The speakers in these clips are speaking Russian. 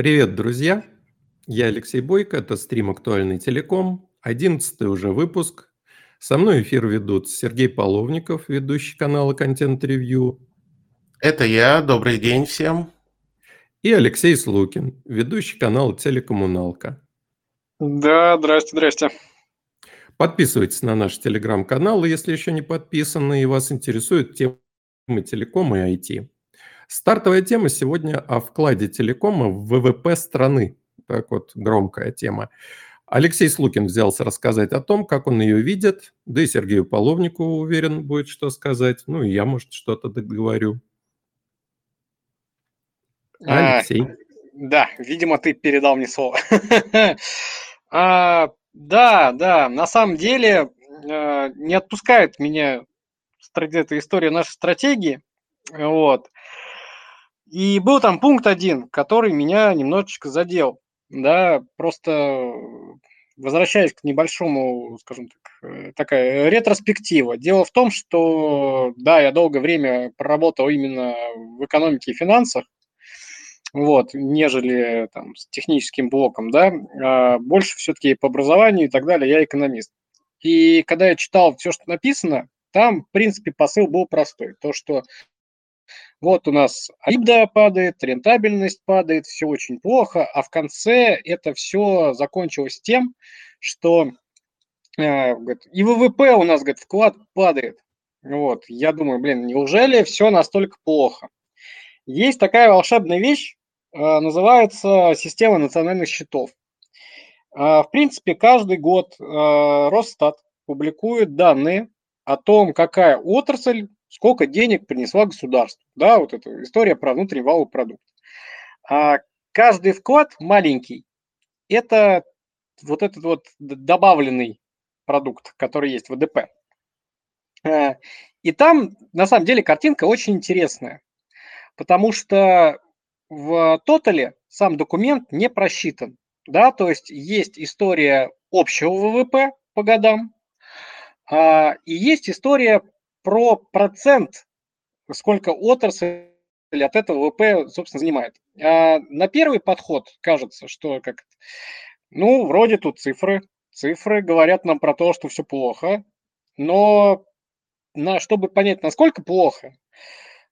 Привет, друзья! Я Алексей Бойко, это стрим «Актуальный телеком», 11 уже выпуск. Со мной эфир ведут Сергей Половников, ведущий канала «Контент Ревью». Это я, добрый день всем. И Алексей Слукин, ведущий канала «Телекоммуналка». Да, здрасте, здрасте. Подписывайтесь на наш телеграм-канал, если еще не подписаны, и вас интересует тема телекома и IT. Стартовая тема сегодня о вкладе телекома в ВВП страны. Так вот, громкая тема. Алексей Слукин взялся рассказать о том, как он ее видит, да и Сергею Половнику, уверен, будет что сказать. Ну, и я, может, что-то договорю. А, Алексей. А, да, видимо, ты передал мне слово. а, да, да, на самом деле э, не отпускает меня эта история нашей стратегии. Вот. И был там пункт один, который меня немножечко задел. Да, просто возвращаясь к небольшому, скажем так, э, такая ретроспектива. Дело в том, что, да, я долгое время проработал именно в экономике и финансах, вот, нежели там с техническим блоком, да, а больше все-таки по образованию и так далее, я экономист. И когда я читал все, что написано, там, в принципе, посыл был простой. То, что вот у нас АИБДА падает, рентабельность падает, все очень плохо, а в конце это все закончилось тем, что э, и ВВП у нас, говорит, вклад падает. Вот, я думаю, блин, неужели все настолько плохо? Есть такая волшебная вещь, э, называется система национальных счетов. Э, в принципе, каждый год Росстат публикует данные о том, какая отрасль сколько денег принесла государству. Да, вот эта история про внутренний валовый продукт. А каждый вклад маленький – это вот этот вот добавленный продукт, который есть в ВДП. А, и там, на самом деле, картинка очень интересная, потому что в тотале сам документ не просчитан. Да, то есть есть история общего ВВП по годам, а, и есть история про процент, сколько отрасль от этого ВВП, собственно, занимает. А на первый подход кажется, что как ну, вроде тут цифры, цифры говорят нам про то, что все плохо, но на, чтобы понять, насколько плохо,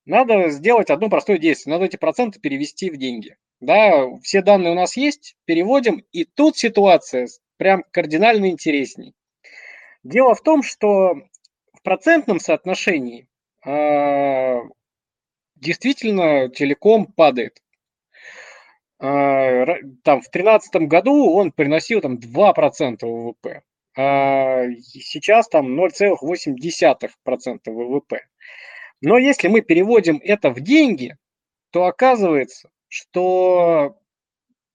надо сделать одно простое действие. Надо эти проценты перевести в деньги. Да, все данные у нас есть, переводим, и тут ситуация прям кардинально интересней. Дело в том, что в процентном соотношении э, действительно телеком падает. Э, там в 2013 году он приносил там 2% ВВП. А сейчас там 0,8% ВВП. Но если мы переводим это в деньги, то оказывается, что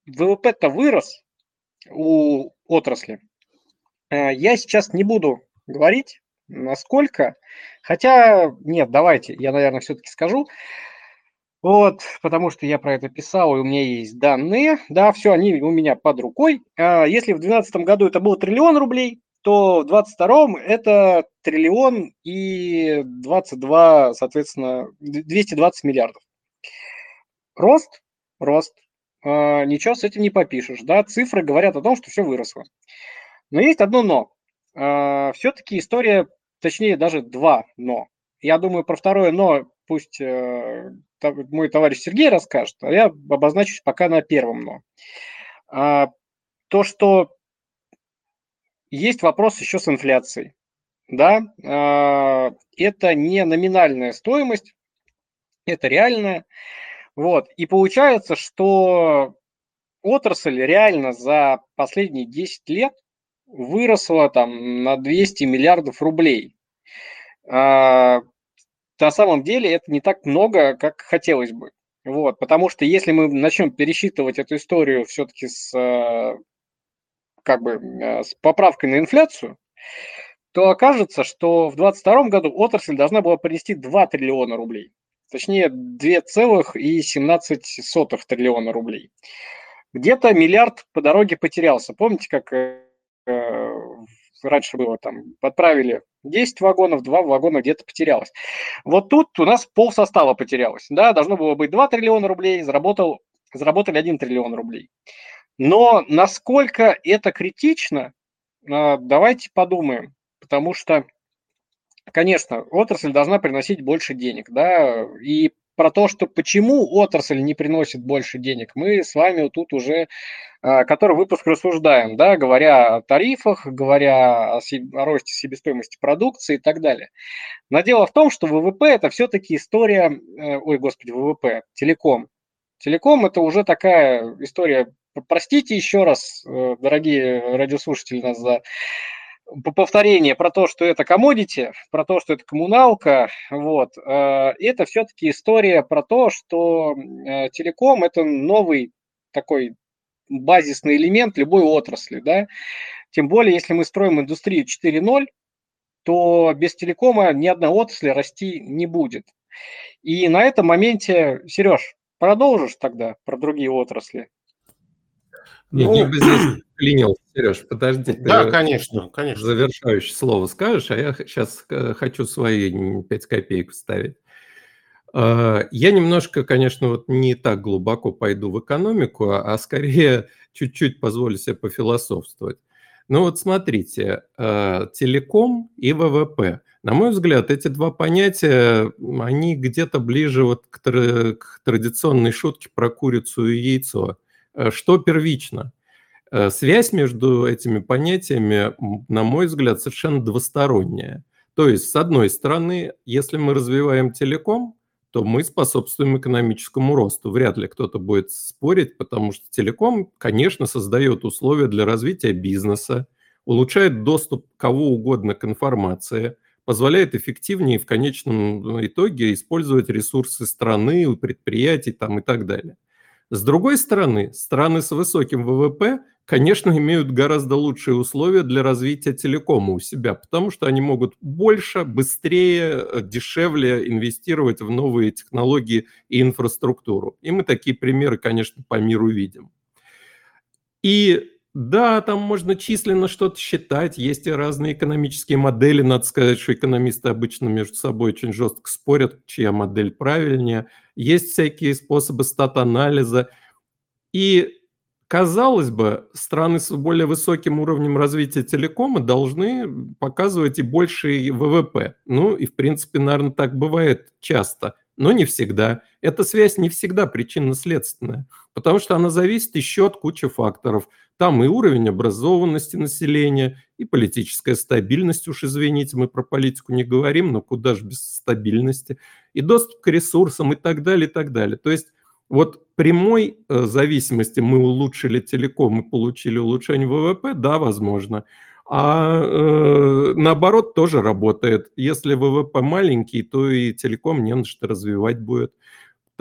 ВВП-то вырос у отрасли. Я сейчас не буду говорить, насколько. Хотя, нет, давайте, я, наверное, все-таки скажу. Вот, потому что я про это писал, и у меня есть данные. Да, все, они у меня под рукой. А если в 2012 году это было триллион рублей, то в 2022 это триллион и 22, соответственно, 220 миллиардов. Рост, рост. А, ничего с этим не попишешь. Да, цифры говорят о том, что все выросло. Но есть одно но. А, все-таки история, точнее даже два но. Я думаю, про второе но пусть э, мой товарищ Сергей расскажет, а я обозначусь пока на первом но. А, то, что есть вопрос еще с инфляцией. Да, это не номинальная стоимость, это реальная. Вот. И получается, что отрасль реально за последние 10 лет выросла там на 200 миллиардов рублей. А, на самом деле это не так много, как хотелось бы. Вот, потому что если мы начнем пересчитывать эту историю все-таки с, э, как бы, э, с поправкой на инфляцию, то окажется, что в 2022 году отрасль должна была принести 2 триллиона рублей. Точнее, 2,17 триллиона рублей. Где-то миллиард по дороге потерялся. Помните, как э, Э, раньше было там, отправили 10 вагонов, 2 вагона где-то потерялось. Вот тут у нас пол состава потерялось. Да, должно было быть 2 триллиона рублей, заработал заработали 1 триллион рублей. Но насколько это критично, а, давайте подумаем, потому что, конечно, отрасль должна приносить больше денег, да, и про то, что почему отрасль не приносит больше денег, мы с вами тут уже а, который выпуск рассуждаем, да, говоря о тарифах, говоря о, о росте себестоимости продукции и так далее. Но дело в том, что ВВП это все-таки история, э, ой, господи, ВВП, телеком. Телеком это уже такая история, простите еще раз, э, дорогие радиослушатели, нас за повторение про то, что это комодити, про то, что это коммуналка, вот, э, это все-таки история про то, что э, телеком – это новый такой базисный элемент любой отрасли, да, тем более, если мы строим индустрию 4.0, то без телекома ни одна отрасль расти не будет. И на этом моменте, Сереж, продолжишь тогда про другие отрасли? Нет, ну, я бы здесь клинил, Сереж, подожди. Да, конечно, конечно. Завершающее слово скажешь, а я сейчас э, хочу свои 5 копеек вставить. А, я немножко, конечно, вот не так глубоко пойду в экономику, а, а скорее чуть-чуть позволю себе пофилософствовать. Ну вот смотрите, а, телеком и ВВП. На мой взгляд, эти два понятия, они где-то ближе вот к, к традиционной шутке про курицу и яйцо. Э, что первично? Э, связь между этими понятиями, на мой взгляд, совершенно двусторонняя. То есть, с одной стороны, если мы развиваем телеком, то мы способствуем экономическому росту. Вряд ли кто-то будет спорить, потому что телеком, конечно, создает условия для развития бизнеса, улучшает доступ кого угодно к информации, позволяет эффективнее в конечном итоге использовать ресурсы страны, предприятий там, и так далее. С другой стороны, страны с высоким ВВП, конечно, имеют гораздо лучшие условия для развития телекома у себя, потому что они могут больше, быстрее, дешевле инвестировать в новые технологии и инфраструктуру. И мы такие примеры, конечно, по миру видим. И да, там можно численно что-то считать, есть и разные экономические модели. Надо сказать, что экономисты обычно между собой очень жестко спорят, чья модель правильнее. Есть всякие способы стат-анализа. И, казалось бы, страны с более высоким уровнем развития телекома должны показывать и больший ВВП. Ну и, в принципе, наверное, так бывает часто, но не всегда. Эта связь не всегда причинно-следственная, потому что она зависит еще от кучи факторов – там и уровень образованности населения, и политическая стабильность, уж извините, мы про политику не говорим, но куда же без стабильности, и доступ к ресурсам и так далее, и так далее. То есть вот прямой э, зависимости мы улучшили телеком и получили улучшение ВВП, да, возможно. А э, наоборот тоже работает. Если ВВП маленький, то и телеком не на что развивать будет.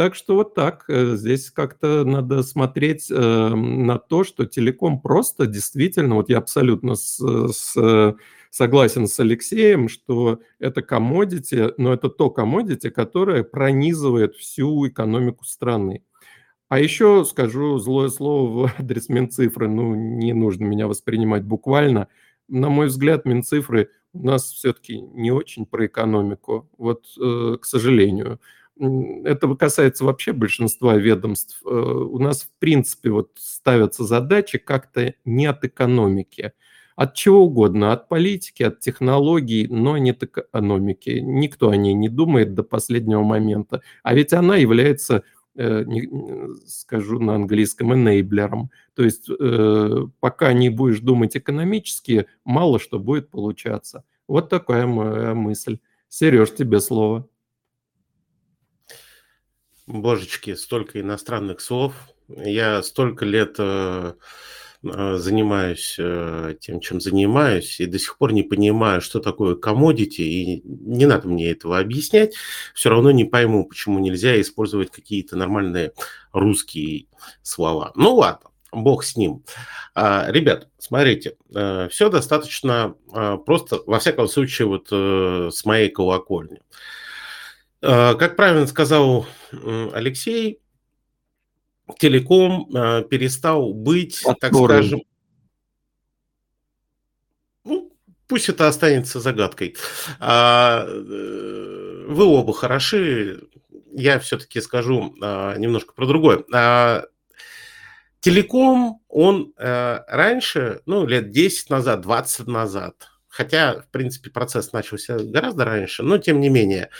Так что вот так. Э, здесь как-то надо смотреть э, на то, что телеком просто действительно, вот я абсолютно с, с, согласен с Алексеем, что это комодити, но это то комодити, которое пронизывает всю экономику страны. А еще скажу злое слово в адрес Минцифры, ну не нужно меня воспринимать буквально. На мой взгляд, Минцифры у нас все-таки не очень про экономику, вот э, к сожалению это касается вообще большинства ведомств, э, у нас в принципе вот ставятся задачи как-то не от экономики, от чего угодно, от политики, от технологий, но не от экономики. Никто о ней не думает до последнего момента. А ведь она является, э, скажу на английском, enablerом. То есть э, пока не будешь думать экономически, мало что будет получаться. Вот такая моя мысль. Сереж, тебе слово. Божечки, столько иностранных слов. Я столько лет э, э, занимаюсь э, тем, чем занимаюсь, и до сих пор не понимаю, что такое commodity, и не надо мне этого объяснять. Все равно не пойму, почему нельзя использовать какие-то нормальные русские слова. Ну ладно, бог с ним. А, ребят, смотрите, все достаточно просто, во всяком случае, вот с моей колокольни. Как правильно сказал Алексей, телеком а, перестал быть, Который? так скажем, ну, пусть это останется загадкой. А, э, вы оба хороши, я все-таки скажу немножко про другое. Телеком, он э, раньше, ну, лет 10 назад, 20 назад, хотя, в принципе, процесс начался гораздо раньше, но тем не менее,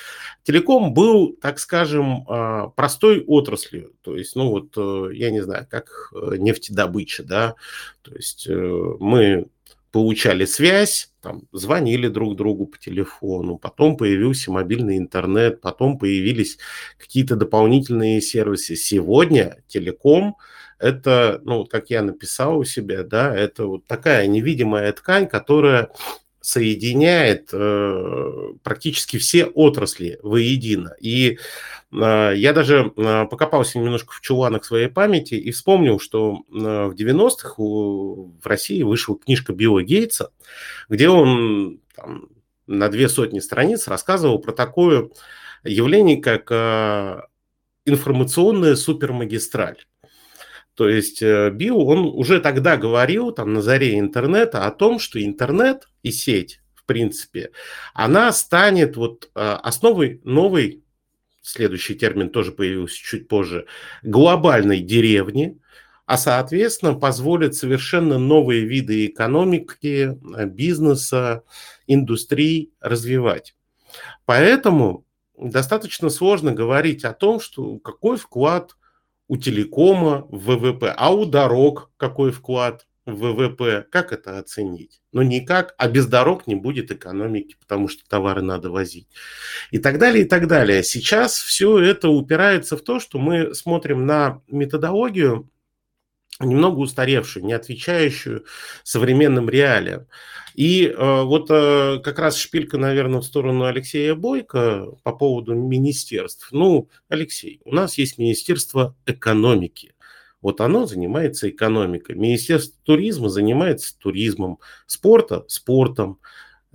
телеком был, так скажем, а, простой отраслью, то есть, ну вот, э, я не знаю, как э, нефтедобыча, да, то есть э, мы получали связь, там, звонили друг другу по телефону, потом появился мобильный интернет, потом появились какие-то дополнительные сервисы. Сегодня телеком – это, ну, как я написал у себя, да, это вот такая невидимая ткань, которая соединяет э, практически все отрасли воедино. И э, я даже э, покопался немножко в чуланах своей памяти и вспомнил, что э, в 90-х у, в России вышла книжка Билла Гейтса, где он там, на две сотни страниц рассказывал про такое явление, как э, информационная супермагистраль. То есть э, Билл, он уже тогда говорил, там, на заре интернета, о том, что интернет и сеть, в принципе, она станет вот э, основой новой, следующий термин тоже появился чуть позже, глобальной деревни, а, соответственно, позволит совершенно новые виды экономики, э, бизнеса, индустрии развивать. Поэтому достаточно сложно говорить о том, что какой вклад у телекома в ВВП, а у дорог какой вклад в ВВП, как это оценить? Ну никак, а без дорог не будет экономики, потому что товары надо возить. И так далее, и так далее. Сейчас все это упирается в то, что мы смотрим на методологию, немного устаревшую, не отвечающую современным реалиям. И э, вот э, как раз шпилька, наверное, в сторону Алексея Бойко по поводу министерств. Ну, Алексей, у нас есть Министерство экономики. Вот оно занимается экономикой. Министерство туризма занимается туризмом, спорта – спортом.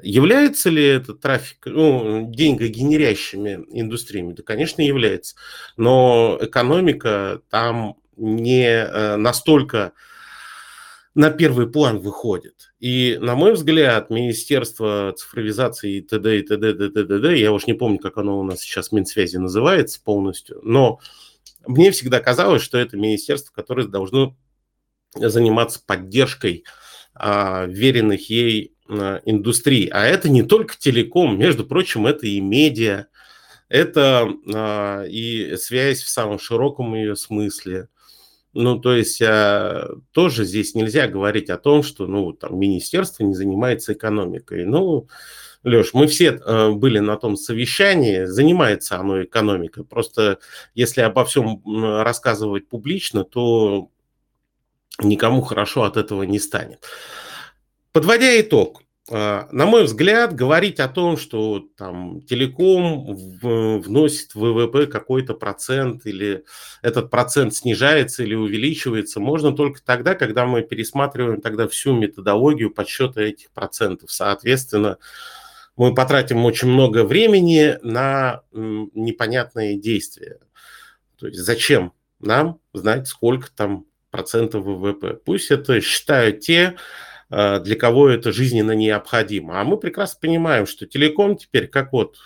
Является ли это трафик, ну, деньгогенерящими индустриями? Да, конечно, является. Но экономика там не э, настолько на первый план выходит. И, на мой взгляд, Министерство цифровизации и т.д. и т.д. и т.д. Я уж не помню, как оно у нас сейчас Минсвязи называется полностью, но мне всегда казалось, что это министерство, которое должно заниматься поддержкой а, веренных ей а, индустрий. А это не только телеком, между прочим, это и медиа, это а, и связь в самом широком ее смысле, ну, то есть а, тоже здесь нельзя говорить о том, что, ну, там, министерство не занимается экономикой. Ну, Леш, мы все э, были на том совещании, занимается оно экономикой. Просто если обо всем рассказывать публично, то никому хорошо от этого не станет. Подводя итог, на мой взгляд, говорить о том, что там телеком вносит в ВВП какой-то процент или этот процент снижается или увеличивается, можно только тогда, когда мы пересматриваем тогда всю методологию подсчета этих процентов. Соответственно, мы потратим очень много времени на непонятные действия. То есть зачем нам знать, сколько там процентов ВВП? Пусть это считают те, Э, для кого это жизненно необходимо. А мы прекрасно понимаем, что телеком теперь, как вот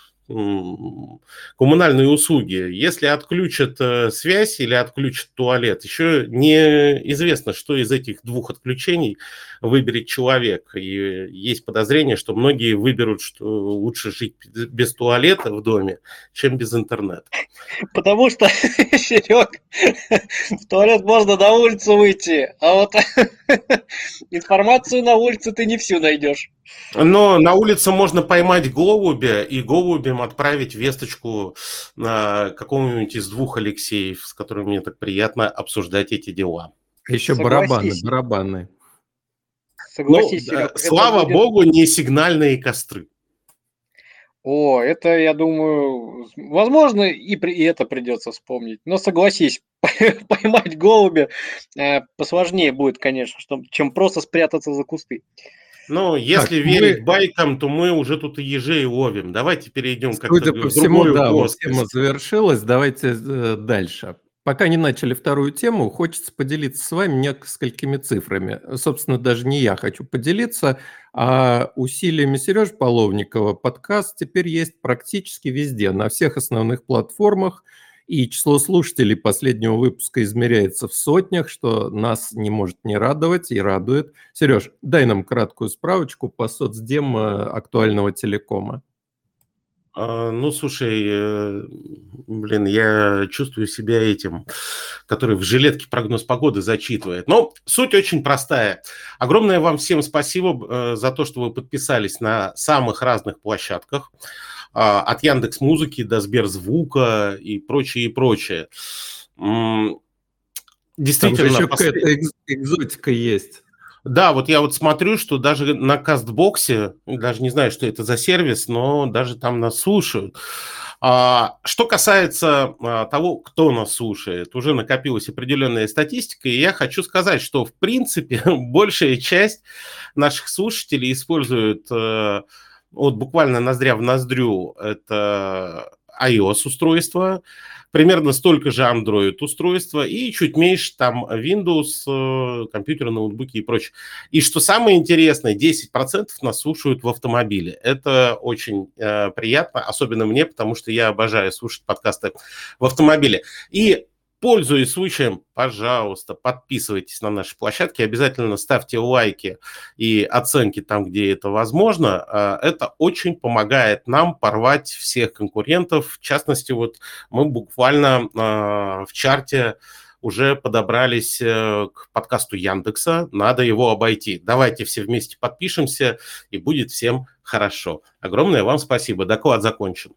коммунальные услуги, если отключат э, связь или отключат туалет, еще неизвестно, что из этих двух отключений выберет человек. И есть подозрение, что многие выберут, что лучше жить без туалета в доме, чем без интернета. Потому что, Серег, в туалет можно на улицу выйти, а вот информацию на улице ты не всю найдешь. Но на улице можно поймать голубя и голубем отправить весточку на какому-нибудь из двух Алексеев, с которыми мне так приятно обсуждать эти дела. Еще Согласись. барабаны, барабаны. Согласись, ну, Серег, Слава будет... богу, не сигнальные костры. О, это, я думаю, возможно, и, при, и это придется вспомнить. Но согласись, поймать голубя э, посложнее будет, конечно, что, чем просто спрятаться за кусты. Ну, если так, верить мы... байкам, то мы уже тут и ежей ловим. Давайте перейдем как-то Судя по всему, да, вот тема завершилась. Давайте э, дальше. Пока не начали вторую тему, хочется поделиться с вами несколькими цифрами. Собственно, даже не я хочу поделиться, а усилиями Сережи Половникова подкаст теперь есть практически везде, на всех основных платформах. И число слушателей последнего выпуска измеряется в сотнях, что нас не может не радовать и радует. Сереж, дай нам краткую справочку по соцдем э, актуального телекома. А, ну, слушай, э, блин, я чувствую себя этим, который в жилетке прогноз погоды зачитывает. Но суть очень простая. Огромное вам всем спасибо э, за то, что вы подписались на самых разных площадках. А, от Яндекс Музыки до Сберзвука и прочее, и прочее. Действительно, Там еще послед... какая-то экзотика есть. Да, вот я вот смотрю, что даже на кастбоксе, даже не знаю, что это за сервис, но даже там нас слушают. А, что касается а, того, кто нас слушает, уже накопилась определенная статистика, и я хочу сказать, что в принципе большая часть наших слушателей используют а, вот буквально ноздря в ноздрю это iOS-устройство, примерно столько же Android устройства и чуть меньше там Windows, э, компьютеры, ноутбуки и прочее. И что самое интересное, 10% нас слушают в автомобиле. Это очень э, приятно, особенно мне, потому что я обожаю слушать подкасты в автомобиле. И Пользуясь случаем, пожалуйста, подписывайтесь на наши площадки, обязательно ставьте лайки и оценки там, где это возможно. А, это очень помогает нам порвать всех конкурентов. В частности, вот мы буквально а, в чарте уже подобрались э, к подкасту Яндекса, надо его обойти. Давайте все вместе подпишемся, и будет всем хорошо. Огромное вам спасибо. Доклад закончен.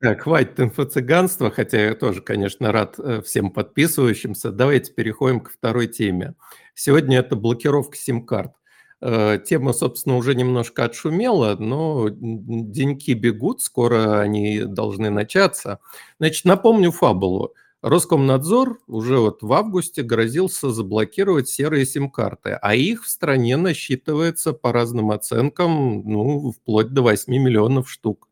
Так, хватит инфо-цыганства, хотя я тоже, конечно, рад э, всем подписывающимся. Давайте переходим к второй теме. Сегодня это блокировка сим-карт. Э, тема, собственно, уже немножко отшумела, но деньки бегут, скоро они должны начаться. Значит, напомню фабулу. Роскомнадзор уже вот в августе грозился заблокировать серые сим-карты, а их в стране насчитывается по разным оценкам, ну, вплоть до 8 миллионов штук.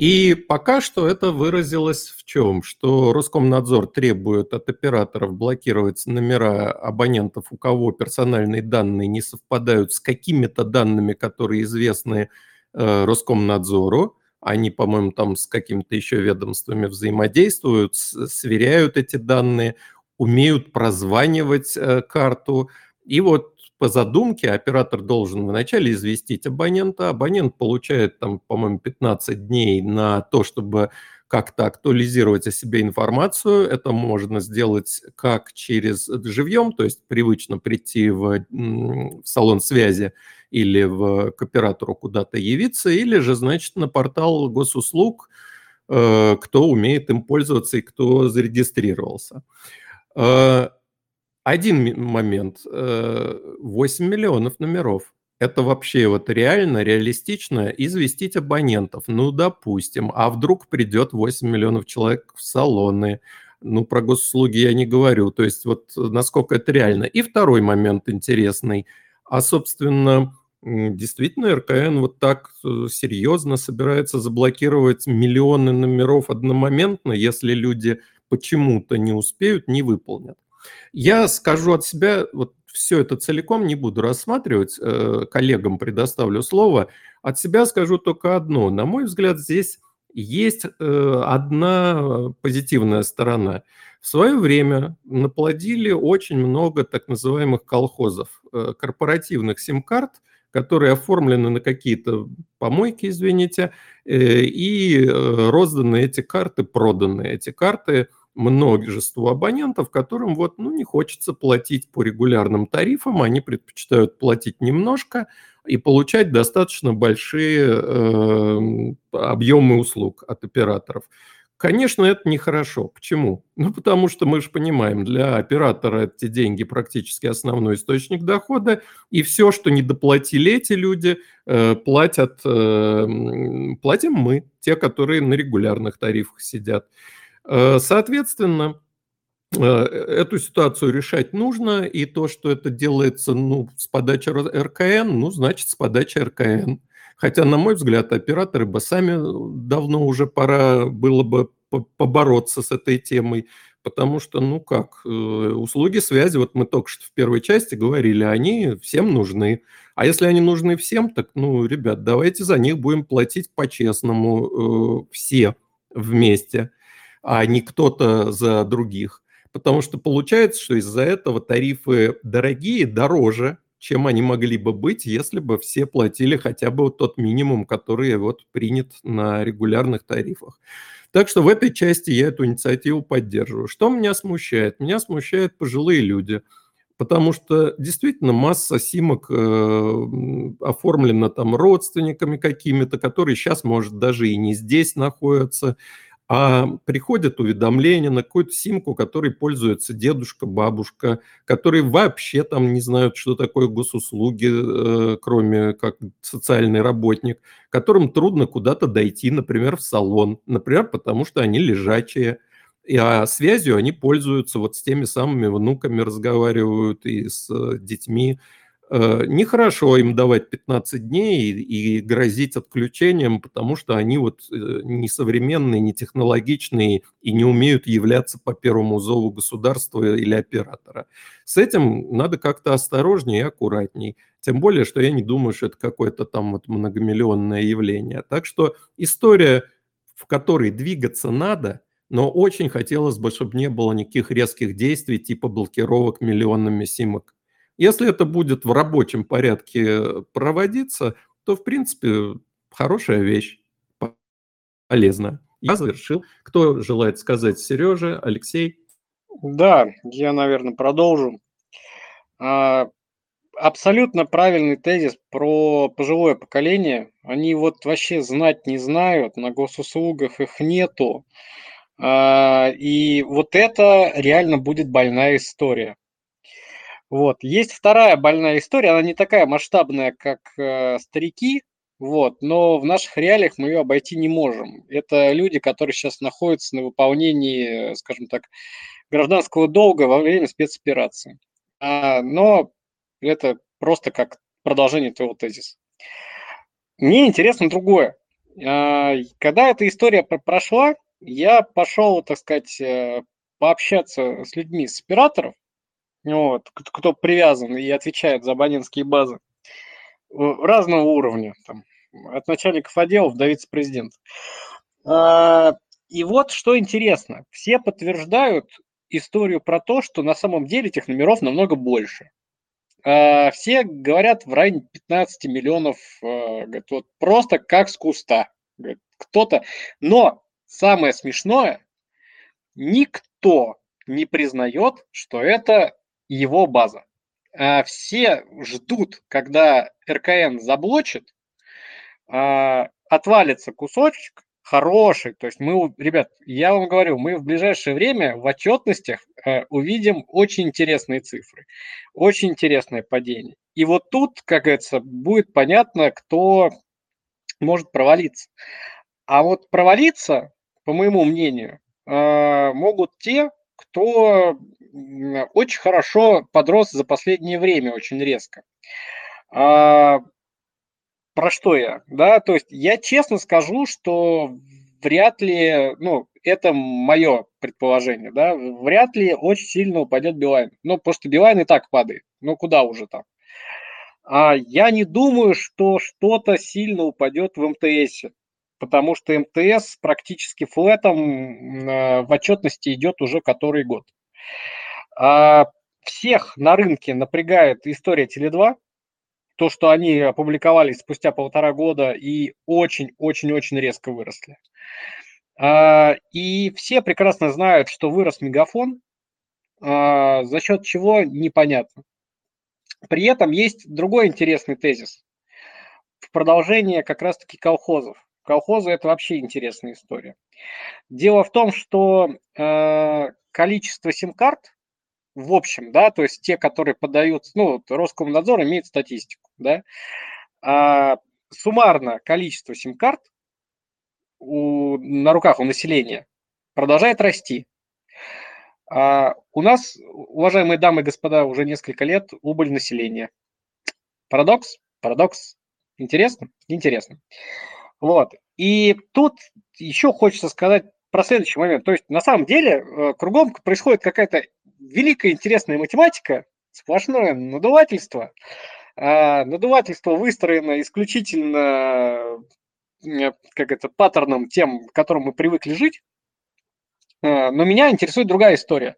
И пока что это выразилось в чем? Что Роскомнадзор требует от операторов блокировать номера абонентов, у кого персональные данные не совпадают с какими-то данными, которые известны э, Роскомнадзору. Они, по-моему, там с какими-то еще ведомствами взаимодействуют, сверяют эти данные, умеют прозванивать э, карту. И вот по задумке оператор должен вначале известить абонента. Абонент получает, там, по-моему, 15 дней на то, чтобы как-то актуализировать о себе информацию. Это можно сделать как через живьем, то есть привычно прийти в, в салон связи или в, к оператору куда-то явиться, или же, значит, на портал госуслуг, э, кто умеет им пользоваться и кто зарегистрировался. Один момент. 8 э, миллионов номеров. Это вообще вот реально, реалистично известить абонентов. Ну, допустим, а вдруг придет 8 миллионов человек в салоны. Ну, про госуслуги я не говорю. То есть вот насколько это реально. И второй момент интересный. А, собственно, действительно РКН вот так э, серьезно собирается заблокировать миллионы номеров одномоментно, если люди почему-то не успеют, не выполнят. Я скажу от себя, вот все это целиком не буду рассматривать, э, коллегам предоставлю слово. От себя скажу только одно. На мой взгляд, здесь есть э, одна позитивная сторона. В свое время наплодили очень много так называемых колхозов, э, корпоративных сим-карт, которые оформлены на какие-то помойки, извините, и розданы эти карты, проданы эти карты – множеству абонентов, которым вот, ну, не хочется платить по регулярным тарифам, они предпочитают платить немножко и получать достаточно большие э, объемы услуг от операторов. Конечно, это нехорошо. Почему? Ну, потому что мы же понимаем, для оператора эти деньги практически основной источник дохода, и все, что не доплатили эти люди, э, платят, э, платим мы, те, которые на регулярных тарифах сидят. Э, соответственно, э, эту ситуацию решать нужно, и то, что это делается ну, с подачи РКН, ну, значит, с подачи РКН. Хотя, на мой взгляд, операторы бы сами э, давно уже пора было бы побороться с этой темой, потому что, ну как, услуги связи, вот мы только что в первой части говорили, они всем нужны. А если они нужны всем, так, ну, ребят, давайте за них будем платить по-честному все вместе. А не кто-то за других. Потому что получается, что из-за этого тарифы дорогие, дороже, чем они могли бы быть, если бы все платили хотя бы вот тот минимум, который вот принят на регулярных тарифах. Так что в этой части я эту инициативу поддерживаю. Что меня смущает? Меня смущают пожилые люди, потому что действительно масса симок э, оформлена там родственниками какими-то, которые сейчас, может, даже и не здесь находятся, а приходят уведомления на какую-то симку, которой пользуется дедушка, бабушка, которые вообще там не знают, что такое госуслуги, э, кроме как социальный работник, которым трудно куда-то дойти, например, в салон, например, потому что они лежачие, и, а связью они пользуются вот с теми самыми внуками, разговаривают и с э, детьми, нехорошо им давать 15 дней и, и грозить отключением, потому что они вот э, не современные, не технологичные и не умеют являться по первому зову государства или оператора. С этим надо как-то осторожнее и аккуратней. Тем более, что я не думаю, что это какое-то там вот многомиллионное явление. Так что история, в которой двигаться надо, но очень хотелось бы, чтобы не было никаких резких действий типа блокировок миллионами симок если это будет в рабочем порядке проводиться, то, в принципе, хорошая вещь, полезная. Я завершил. Кто желает сказать? Сережа, Алексей? Да, я, наверное, продолжу. А, абсолютно правильный тезис про пожилое поколение. Они вот вообще знать не знают, на госуслугах их нету. А, и вот это реально будет больная история. Вот. Есть вторая больная история, она не такая масштабная, как э, старики, вот, но в наших реалиях мы ее обойти не можем. Это люди, которые сейчас находятся на выполнении, скажем так, гражданского долга во время спецоперации. А, но это просто как продолжение твоего тезиса. Мне интересно другое. А, когда эта история прошла, я пошел, так сказать, э, пообщаться с людьми с операторов, вот, кто привязан и отвечает за абонентские базы разного уровня, там, от начальников отделов до вице-президента. А, и вот что интересно, все подтверждают историю про то, что на самом деле этих номеров намного больше. А, все говорят в районе 15 миллионов, а, говорят, вот просто как с куста. Кто-то. Но самое смешное, никто не признает, что это его база. А, все ждут, когда РКН заблочит, а, отвалится кусочек хороший. То есть мы, ребят, я вам говорю, мы в ближайшее время в отчетностях э, увидим очень интересные цифры, очень интересное падение. И вот тут, как говорится, будет понятно, кто может провалиться. А вот провалиться, по моему мнению, э, могут те, кто очень хорошо подрос за последнее время, очень резко. А, про что я? Да, то есть я честно скажу, что вряд ли, ну, это мое предположение, да, вряд ли очень сильно упадет Билайн. Ну, потому что Билайн и так падает. Ну, куда уже там? А я не думаю, что что-то сильно упадет в МТС, потому что МТС практически флетом э, в отчетности идет уже который год. А всех на рынке напрягает история Теле2, то, что они опубликовались спустя полтора года и очень-очень-очень резко выросли. А, и все прекрасно знают, что вырос мегафон, а, за счет чего непонятно. При этом есть другой интересный тезис. В продолжение как раз-таки колхозов. Колхозы – это вообще интересная история. Дело в том, что количество сим-карт в общем, да, то есть те, которые подают, ну, Роскомнадзор имеет статистику, да, а, суммарно количество сим-карт у, на руках у населения продолжает расти. А, у нас, уважаемые дамы и господа, уже несколько лет убыль населения. Парадокс? Парадокс. Интересно? Интересно. Вот. И тут еще хочется сказать про следующий момент. То есть, на самом деле, э, кругом происходит какая-то великая интересная математика, сплошное надувательство. А надувательство выстроено исключительно э, как это, паттерном тем, к которым мы привыкли жить. но меня интересует другая история.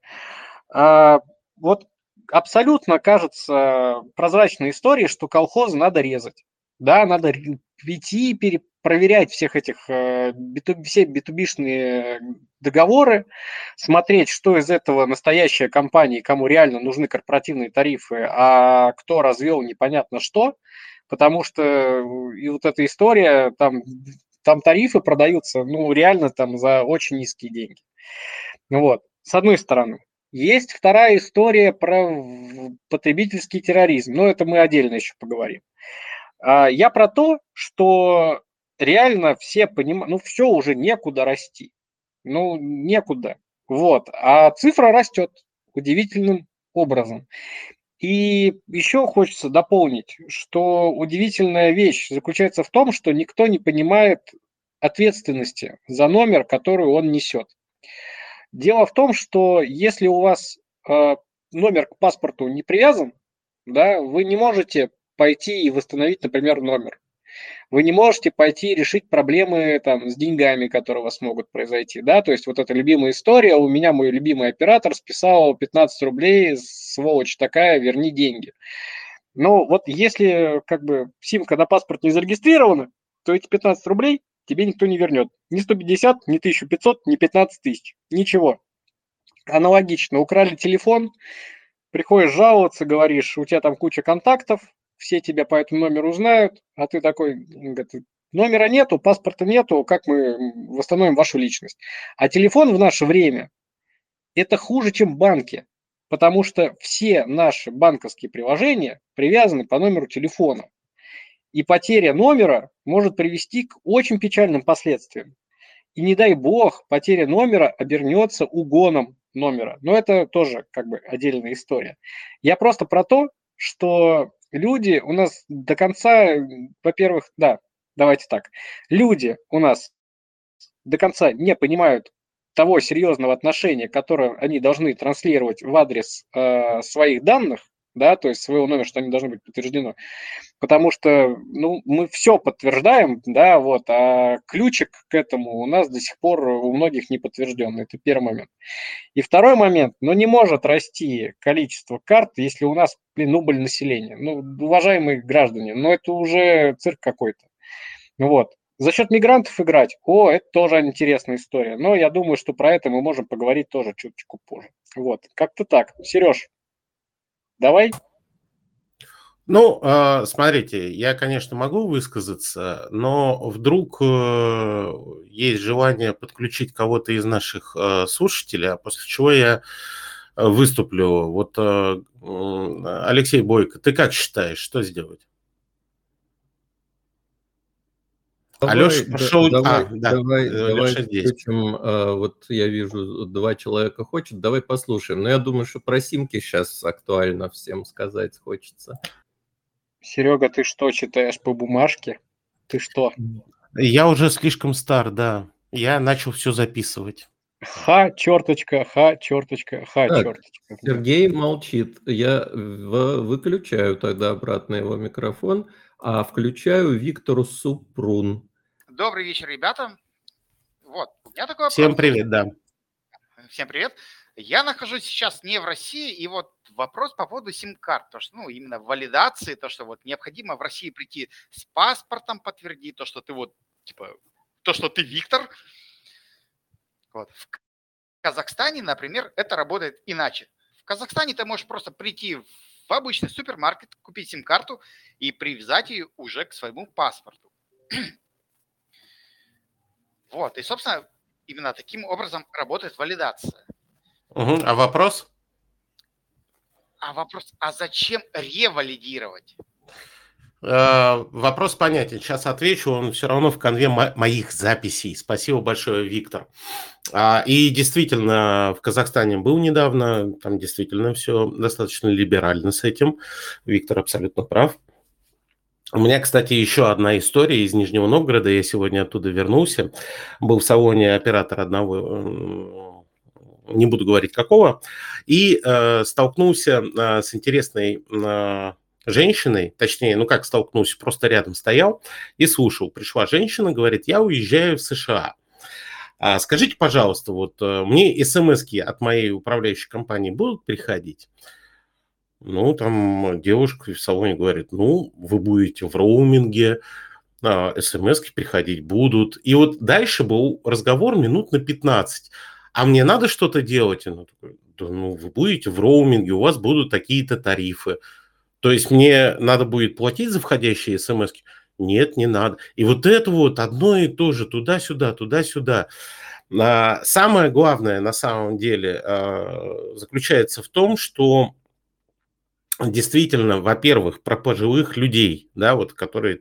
А, вот абсолютно кажется прозрачной историей, что колхозы надо резать. Да, надо идти перепроверять всех этих, э, все битубишные договоры, смотреть, что из этого настоящая компания, кому реально нужны корпоративные тарифы, а кто развел непонятно что, потому что э, и вот эта история, там, там тарифы продаются, ну, реально там за очень низкие деньги. Вот, с одной стороны. Есть вторая история про потребительский терроризм, но это мы отдельно еще поговорим. А, я про то, что реально все понимают, ну все уже некуда расти, ну некуда, вот, а цифра растет удивительным образом. И еще хочется дополнить, что удивительная вещь заключается в том, что никто не понимает ответственности за номер, который он несет. Дело в том, что если у вас э, номер к паспорту не привязан, да, вы не можете пойти и восстановить, например, номер. Вы не можете пойти решить проблемы там, с деньгами, которые у вас могут произойти. Да? То есть вот эта любимая история, у меня мой любимый оператор списал 15 рублей, сволочь такая, верни деньги. Но вот если как бы симка на паспорт не зарегистрирована, то эти 15 рублей тебе никто не вернет. Ни 150, ни 1500, ни 15 тысяч. Ничего. Аналогично. Украли телефон, приходишь жаловаться, говоришь, у тебя там куча контактов, все тебя по этому номеру знают, а ты такой, говорит, номера нету, паспорта нету, как мы восстановим вашу личность? А телефон в наше время – это хуже, чем банки, потому что все наши банковские приложения привязаны по номеру телефона. И потеря номера может привести к очень печальным последствиям. И не дай бог, потеря номера обернется угоном номера. Но это тоже как бы отдельная история. Я просто про то, что люди у нас до конца, во-первых, да, давайте так, люди у нас до конца не понимают того серьезного отношения, которое они должны транслировать в адрес э, своих данных, да, то есть своего номера, что они должны быть подтверждены, потому что, ну, мы все подтверждаем, да, вот, а ключик к этому у нас до сих пор у многих не подтвержден, это первый момент. И второй момент, ну, не может расти количество карт, если у нас, блин, убыль населения, ну, уважаемые граждане, ну, это уже цирк какой-то, вот. За счет мигрантов играть, о, это тоже интересная история, но я думаю, что про это мы можем поговорить тоже чуточку позже. Вот, как-то так. Сереж, Давай. Ну, а, смотрите, я, конечно, могу высказаться, но вдруг э, есть желание подключить кого-то из наших э, слушателей, а после чего я выступлю. Вот, э, Алексей Бойко, ты как считаешь, что сделать? Давай, Алеша пошел. Давай, а, да, давай, давай включим. А, вот я вижу, два человека хочет. Давай послушаем. Но я думаю, что про симки сейчас актуально всем сказать хочется. Серега, ты что читаешь по бумажке? Ты что? Я уже слишком стар, да. Я начал все записывать. Ха, черточка, ха, черточка, ха, так, черточка. Сергей молчит. Я выключаю тогда обратно его микрофон, а включаю Виктору Супрун. Добрый вечер, ребята. Вот, у меня такой вопрос. Всем привет, да. Всем привет. Я нахожусь сейчас не в России, и вот вопрос по поводу сим-карт, то что, ну, именно валидации, то, что вот необходимо в России прийти с паспортом, подтвердить то, что ты вот, типа, то, что ты Виктор. Вот. В Казахстане, например, это работает иначе. В Казахстане ты можешь просто прийти в обычный супермаркет, купить сим-карту и привязать ее уже к своему паспорту. Вот, и, собственно, именно таким образом работает валидация. Угу. А вопрос? А вопрос, а зачем ревалидировать? Э, вопрос понятен. Сейчас отвечу, он все равно в конве мо- моих записей. Спасибо большое, Виктор. А, и действительно, в Казахстане был недавно, там действительно все достаточно либерально с этим. Виктор абсолютно прав. У меня, кстати, еще одна история из Нижнего Новгорода. Я сегодня оттуда вернулся. Был в салоне оператор одного, не буду говорить какого, и э, столкнулся э, с интересной э, женщиной, точнее, ну как столкнулся, просто рядом стоял и слушал. Пришла женщина, говорит, я уезжаю в США. А скажите, пожалуйста, вот э, мне смс от моей управляющей компании будут приходить? Ну, там девушка в салоне говорит, ну, вы будете в роуминге, а, смс приходить будут. И вот дальше был разговор минут на 15. А мне надо что-то делать? Она такая, да ну, вы будете в роуминге, у вас будут такие-то тарифы. То есть мне надо будет платить за входящие смс -ки? Нет, не надо. И вот это вот одно и то же, туда-сюда, туда-сюда. А, самое главное на самом деле а, заключается в том, что действительно, во-первых, про пожилых людей, да, вот, которые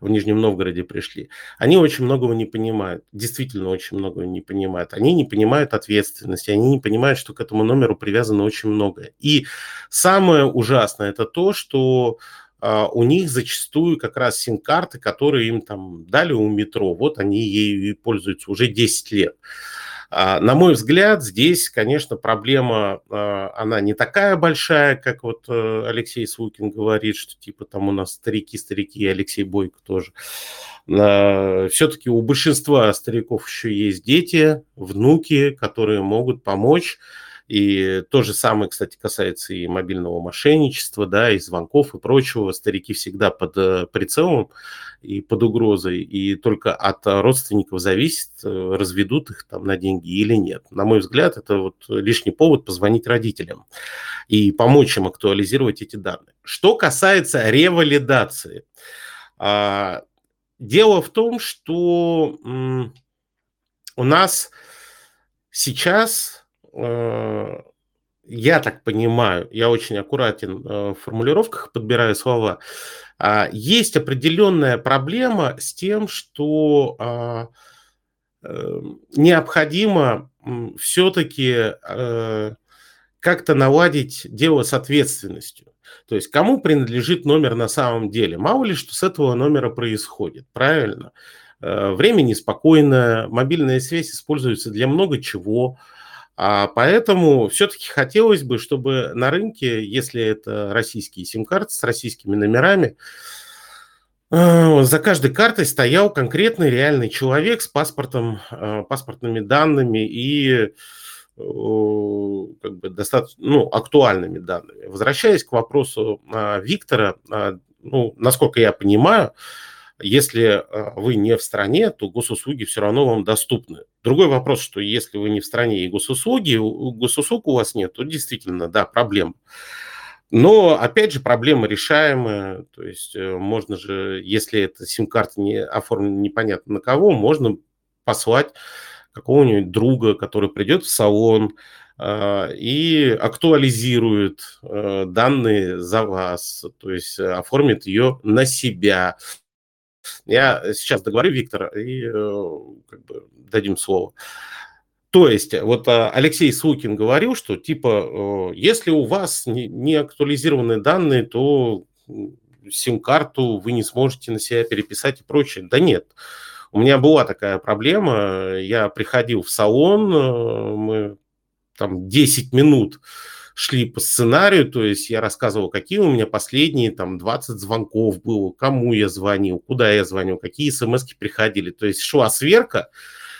в Нижнем Новгороде пришли, они очень многого не понимают, действительно очень многого не понимают. Они не понимают ответственности, они не понимают, что к этому номеру привязано очень многое. И самое ужасное это то, что Uh, у них зачастую как раз сим-карты, которые им там дали у метро, вот они ею и пользуются уже 10 лет. А, на мой взгляд, здесь, конечно, проблема, а, она не такая большая, как вот э, Алексей Свукин говорит, что типа там у нас старики-старики, и Алексей Бойко тоже. А, Все-таки у большинства стариков еще есть дети, внуки, которые могут помочь и то же самое, кстати, касается и мобильного мошенничества, да, и звонков и прочего. Старики всегда под э, прицелом и под угрозой, и только от родственников зависит, э, разведут их там на деньги или нет. На мой взгляд, это вот лишний повод позвонить родителям и помочь им актуализировать эти данные. Что касается ревалидации, а, дело в том, что у нас сейчас я так понимаю, я очень аккуратен э, в формулировках, подбираю слова, а, есть определенная проблема с тем, что а, э, необходимо все-таки как-то наладить дело с ответственностью. То есть кому принадлежит номер на самом деле? Мало ли что с этого номера происходит, правильно? Время неспокойное, мобильная связь используется для много чего – а поэтому все-таки хотелось бы, чтобы на рынке, если это российские сим-карты с российскими номерами, э, за каждой картой стоял конкретный реальный человек с паспортом, э, паспортными данными и как бы достаточно ну, актуальными данными. Возвращаясь к вопросу а, Виктора, а, ну, насколько я понимаю, если а, вы не в стране, то госуслуги все равно вам доступны. Другой вопрос, что если вы не в стране и госуслуги, госуслуг у вас нет, то действительно, да, проблема. Но, опять же, проблема решаемая. То есть э, можно же, если эта сим-карта не оформлена непонятно на кого, можно послать какого-нибудь друга, который придет в салон а, и актуализирует э, данные за вас, то есть оформит ее на себя. Я сейчас договорю Виктора и э, как бы дадим слово. То есть, вот а, Алексей Сукин говорил, что типа, э, если у вас не актуализированные данные, то сим-карту вы не сможете на себя переписать и прочее. Да нет. У меня была такая проблема. Я приходил в салон, э, мы там 10 минут шли по сценарию, то есть я рассказывал, какие у меня последние там 20 звонков было, кому я звонил, куда я звонил, какие смс приходили. То есть шла сверка,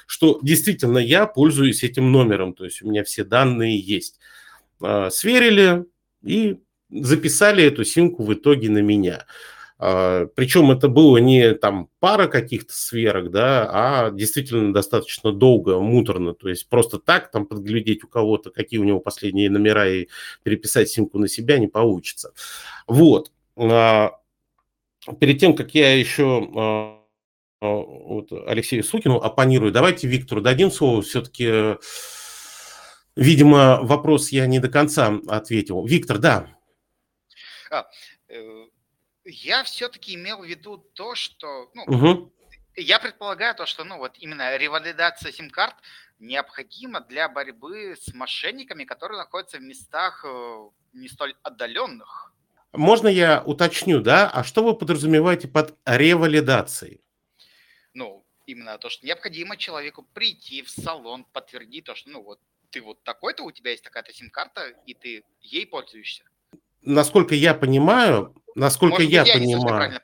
что действительно я пользуюсь этим номером, то есть у меня все данные есть. А, сверили и записали эту симку в итоге на меня. А, Причем это было не там пара каких-то сверок, да, а действительно достаточно долго, муторно. То есть просто так там подглядеть у кого-то, какие у него последние номера и переписать симку на себя не получится. Вот. А, перед тем, как я еще а, вот Алексею Сукину оппонирую, давайте Виктору дадим слово. Все-таки, видимо, вопрос я не до конца ответил. Виктор, да. А, я все-таки имел в виду то, что, ну, угу. я предполагаю то, что, ну, вот именно ревалидация сим-карт необходима для борьбы с мошенниками, которые находятся в местах э, не столь отдаленных. Можно я уточню, да? А что вы подразумеваете под ревалидацией? Ну, именно то, что необходимо человеку прийти в салон, подтвердить то, что, ну, вот ты вот такой-то, у тебя есть такая-то сим-карта, и ты ей пользуешься насколько я понимаю, насколько Может, я, я понимаю.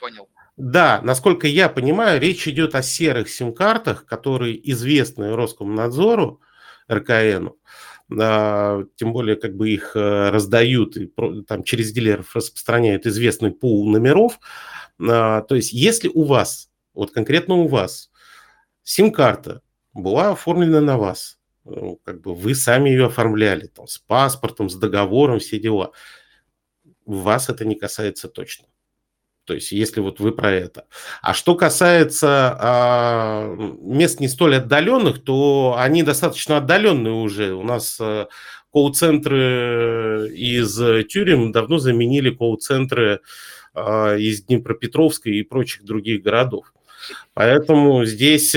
Да, насколько я понимаю, речь идет о серых сим-картах, которые известны Роскомнадзору, РКН, а, тем более как бы их э, раздают и там через дилеров распространяют известный пул номеров. А, то есть если у вас, вот конкретно у вас, сим-карта была оформлена на вас, ну, как бы вы сами ее оформляли, там, с паспортом, с договором, все дела, вас это не касается точно. То есть, если вот вы про это. А что касается а, мест не столь отдаленных, то они достаточно отдаленные уже. У нас а, колл-центры из тюрем давно заменили колл-центры а, из Днепропетровска и прочих других городов. Поэтому здесь,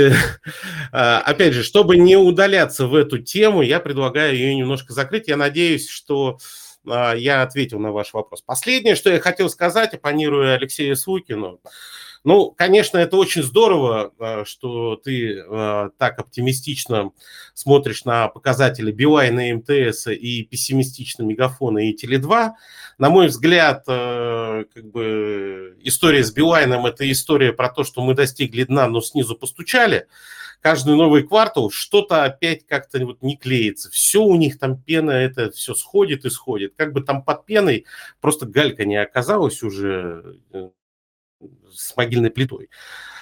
а, опять же, чтобы не удаляться в эту тему, я предлагаю ее немножко закрыть. Я надеюсь, что я ответил на ваш вопрос. Последнее, что я хотел сказать, оппонируя Алексею Свукину. Ну, конечно, это очень здорово, а, что ты а, так оптимистично смотришь на показатели Билайна и МТС и пессимистично Мегафона и Теле2. На мой взгляд, как бы история с Билайном – это история про то, что мы достигли дна, но снизу постучали каждый новый квартал что-то опять как-то вот не клеится. Все у них там пена, это все сходит и сходит. Как бы там под пеной просто галька не оказалась уже э, с могильной плитой.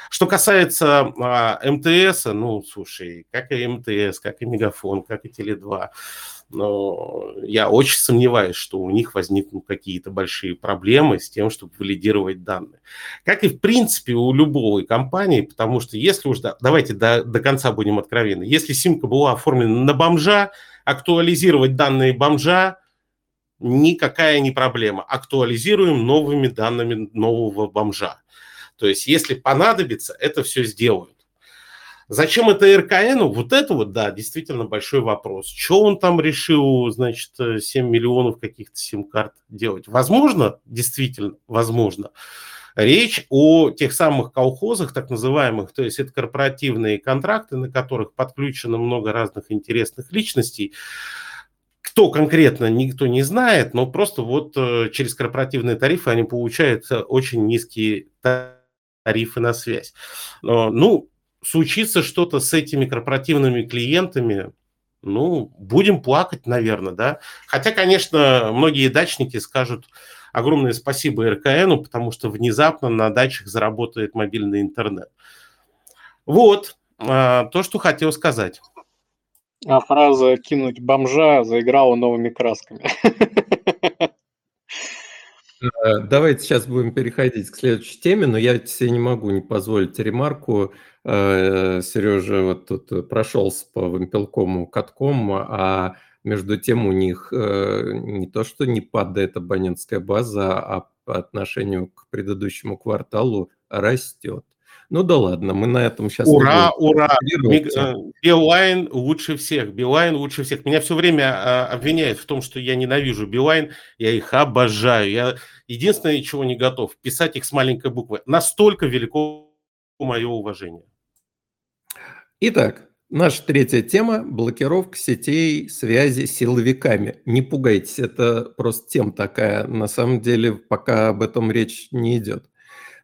Что касается а, МТС, ну, слушай, как и МТС, как и Мегафон, как и Теле2, но я очень сомневаюсь, что у них возникнут какие-то большие проблемы с тем, чтобы валидировать данные. Как и в принципе у любой компании, потому что если уж, давайте до, до конца будем откровенны, если симка была оформлена на бомжа, актуализировать данные бомжа никакая не проблема. Актуализируем новыми данными нового бомжа. То есть, если понадобится, это все сделают. Зачем это РКН? Вот это вот, да, действительно большой вопрос. Что он там решил, значит, 7 миллионов каких-то сим-карт делать? Возможно, действительно, возможно. Речь о тех самых колхозах, так называемых, то есть это корпоративные контракты, на которых подключено много разных интересных личностей. Кто конкретно, никто не знает, но просто вот э, через корпоративные тарифы они получают очень низкие тарифы на связь. Ну, случится что-то с этими корпоративными клиентами, ну, будем плакать, наверное, да. Хотя, конечно, многие дачники скажут огромное спасибо РКНу, потому что внезапно на дачах заработает мобильный интернет. Вот а, то, что хотел сказать. А фраза «кинуть бомжа» заиграла новыми красками. Э, давайте сейчас будем переходить к следующей теме, но я себе не могу не позволить ремарку. Э, Сережа вот тут прошелся по вимпелкому катком, а между тем у них э, не то, что не падает абонентская база, а по отношению к предыдущему кварталу растет. Ну да ладно, мы на этом сейчас... Ура, ура! Э, Билайн лучше всех, Билайн лучше всех. Меня все время а, обвиняют в том, что я ненавижу Билайн, я их обожаю. Я единственное, чего не готов, писать их с маленькой буквы. Настолько велико мое уважение. Итак, наша третья тема – блокировка сетей связи силовиками. Не пугайтесь, это просто тема такая. На самом деле, пока об этом речь не идет.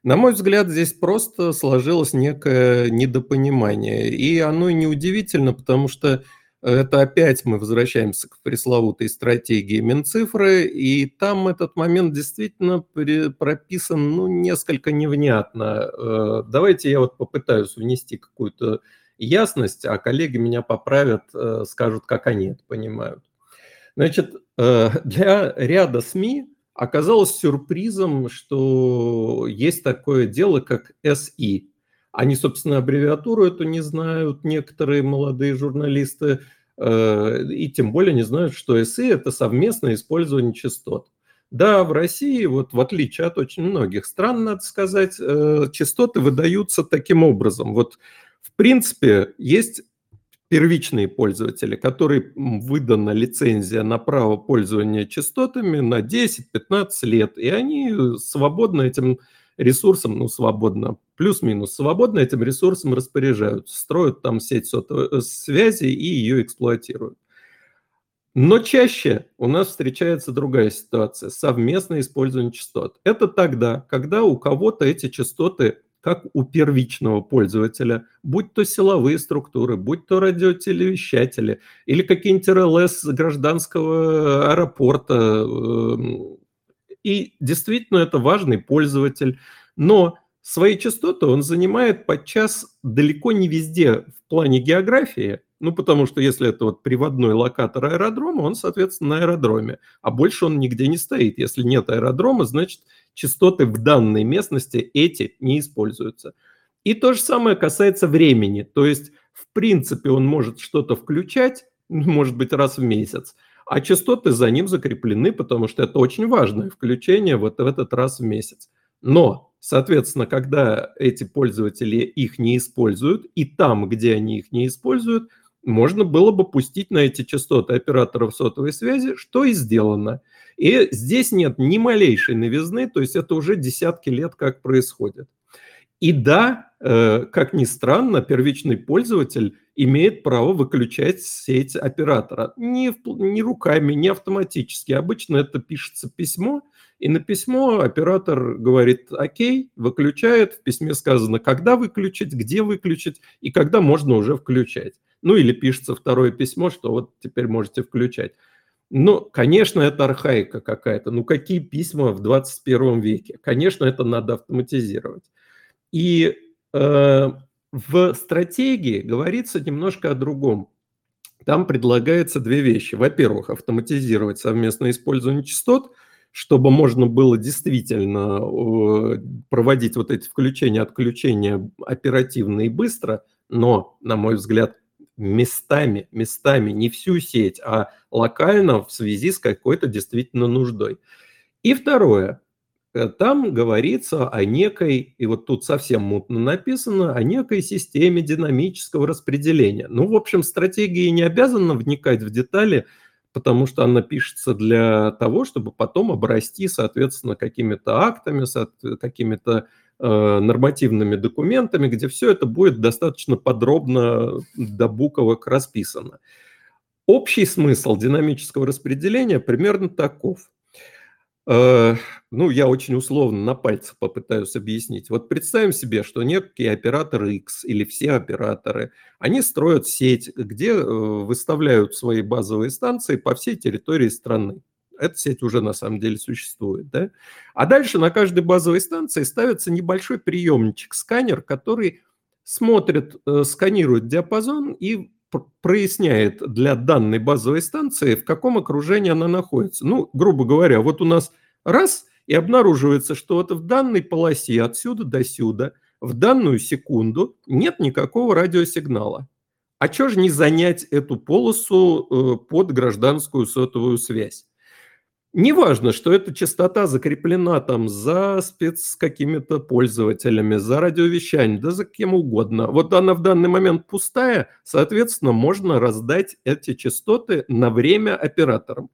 На мой взгляд, здесь просто сложилось некое недопонимание. И оно неудивительно, потому что это опять мы возвращаемся к пресловутой стратегии Минцифры, и там этот момент действительно прописан ну, несколько невнятно. Э, давайте я вот попытаюсь внести какую-то ясность, а коллеги меня поправят, э, скажут, как они это понимают. Значит, э, для ряда СМИ оказалось сюрпризом, что есть такое дело, как СИ. Они, собственно, аббревиатуру эту не знают, некоторые молодые журналисты, э, и тем более не знают, что СИ – это совместное использование частот. Да, в России, вот в отличие от очень многих стран, надо сказать, частоты выдаются таким образом. Вот, в принципе, есть первичные пользователи, которым выдана лицензия на право пользования частотами на 10-15 лет, и они свободно этим ресурсом, ну, свободно, плюс-минус, свободно этим ресурсом распоряжаются, строят там сеть сотовой э, связи и ее эксплуатируют. Но чаще у нас встречается другая ситуация – совместное использование частот. Это тогда, когда у кого-то эти частоты, как у первичного пользователя, будь то силовые структуры, будь то радиотелевещатели или какие-нибудь РЛС гражданского аэропорта. Эм, и действительно это важный пользователь. Но свои частоты он занимает подчас далеко не везде в плане географии, ну, потому что если это вот приводной локатор аэродрома, он, соответственно, на аэродроме, а больше он нигде не стоит. Если нет аэродрома, значит, частоты в данной местности эти не используются. И то же самое касается времени. То есть, в принципе, он может что-то включать, может быть, раз в месяц, а частоты за ним закреплены, потому что это очень важное включение вот в этот раз в месяц. Но, соответственно, когда эти пользователи их не используют, и там, где они их не используют – можно было бы пустить на эти частоты операторов сотовой связи, что и сделано. И здесь нет ни малейшей новизны, то есть это уже десятки лет как происходит. И да, э, как ни странно, первичный пользователь имеет право выключать сеть оператора. Не, не руками, не автоматически. Обычно это пишется письмо, и на письмо оператор говорит «Окей», выключает. В письме сказано, когда выключить, где выключить и когда можно уже включать. Ну или пишется второе письмо, что вот теперь можете включать. Ну, конечно, это архаика какая-то. Ну, какие письма в 21 веке? Конечно, это надо автоматизировать. И э, в стратегии говорится немножко о другом. Там предлагается две вещи. Во-первых, автоматизировать совместное использование частот, чтобы можно было действительно э, проводить вот эти включения-отключения оперативно и быстро, но, на мой взгляд, местами, местами, не всю сеть, а локально в связи с какой-то действительно нуждой. И второе, э, там говорится о некой, и вот тут совсем мутно написано, о некой системе динамического распределения. Ну, в общем, стратегия не обязана вникать в детали, потому что она пишется для того, чтобы потом обрасти, соответственно, какими-то актами, какими-то Э, нормативными документами, где все это будет достаточно подробно до буквок расписано. Общий смысл динамического распределения примерно таков. Э, ну, я очень условно на пальцах попытаюсь объяснить. Вот представим себе, что некий оператор X или все операторы, они строят сеть, где э, выставляют свои базовые станции по всей территории страны эта сеть уже на самом деле существует. Да? А дальше на каждой базовой станции ставится небольшой приемничек, сканер, который смотрит, э, сканирует диапазон и проясняет для данной базовой станции, в каком окружении она находится. Ну, грубо говоря, вот у нас раз, и обнаруживается, что вот в данной полосе отсюда до сюда в данную секунду нет никакого радиосигнала. А что же не занять эту полосу э, под гражданскую сотовую связь? Неважно, что эта частота закреплена там за спец какими-то пользователями, за радиовещанием, да за кем угодно. Вот она в данный момент пустая, соответственно, можно раздать эти частоты на время операторам.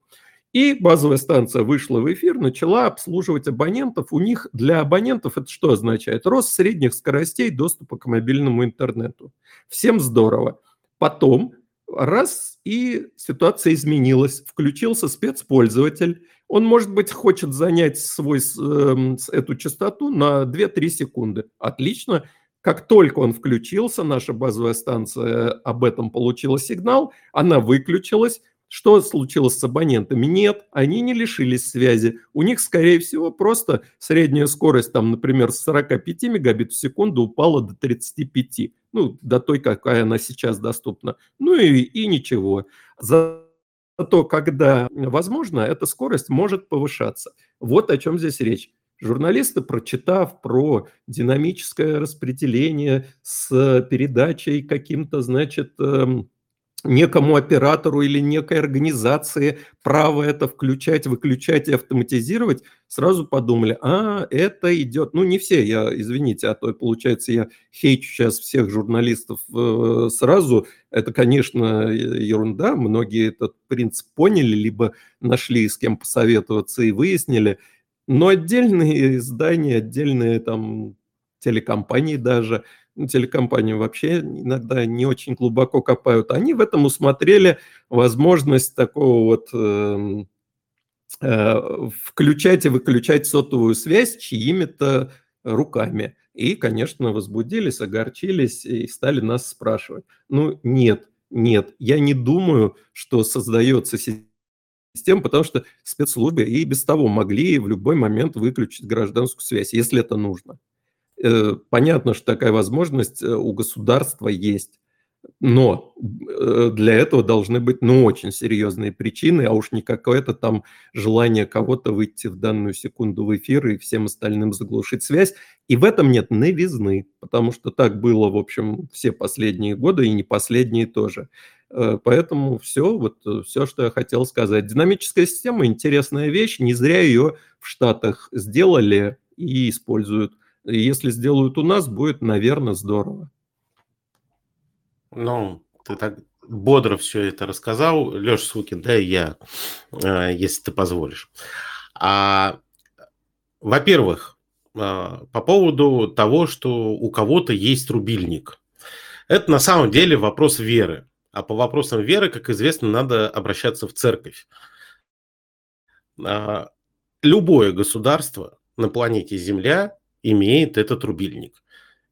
И базовая станция вышла в эфир, начала обслуживать абонентов. У них для абонентов это что означает? Рост средних скоростей доступа к мобильному интернету. Всем здорово. Потом раз и ситуация изменилась, включился спецпользователь, он, может быть, хочет занять свой, э, эту частоту на 2-3 секунды. Отлично. Как только он включился, наша базовая станция об этом получила сигнал, она выключилась, что случилось с абонентами? Нет, они не лишились связи. У них, скорее всего, просто средняя скорость, там, например, с 45 мегабит в секунду упала до 35. Ну, до той, какая она сейчас доступна. Ну и, и ничего. Зато, когда возможно, эта скорость может повышаться. Вот о чем здесь речь. Журналисты, прочитав про динамическое распределение с передачей каким-то, значит, эм, некому оператору или некой организации право это включать, выключать и автоматизировать, сразу подумали, а, это идет, ну не все, я, извините, а то получается я хейчу сейчас всех журналистов э, сразу, это, конечно, ерунда, многие этот принцип поняли, либо нашли с кем посоветоваться и выяснили, но отдельные издания, отдельные там телекомпании даже телекомпании вообще иногда не очень глубоко копают, они в этом усмотрели возможность такого вот эм, э, включать и выключать сотовую связь чьими-то руками. И, конечно, возбудились, огорчились и стали нас спрашивать. Ну, нет, нет, я не думаю, что создается система, потому что спецслужбы и без того могли в любой момент выключить гражданскую связь, если это нужно. Э, понятно, что такая возможность э, у государства есть. Но э, для этого должны быть, ну, очень серьезные причины, а уж не какое-то там желание кого-то выйти в данную секунду в эфир и всем остальным заглушить связь. И в этом нет новизны, потому что так было, в общем, все последние годы и не последние тоже. Поэтому все, вот все, что я хотел сказать. Динамическая система – интересная вещь, не зря ее в Штатах сделали и используют. Если сделают у нас, будет, наверное, здорово. Ну, ты так бодро все это рассказал, Леша Сукин, да и я, э, если ты позволишь. А, во-первых, а, по поводу того, что у кого-то есть рубильник. Это на самом деле вопрос веры. А по вопросам веры, как известно, надо обращаться в церковь. А, любое государство на планете Земля имеет этот рубильник.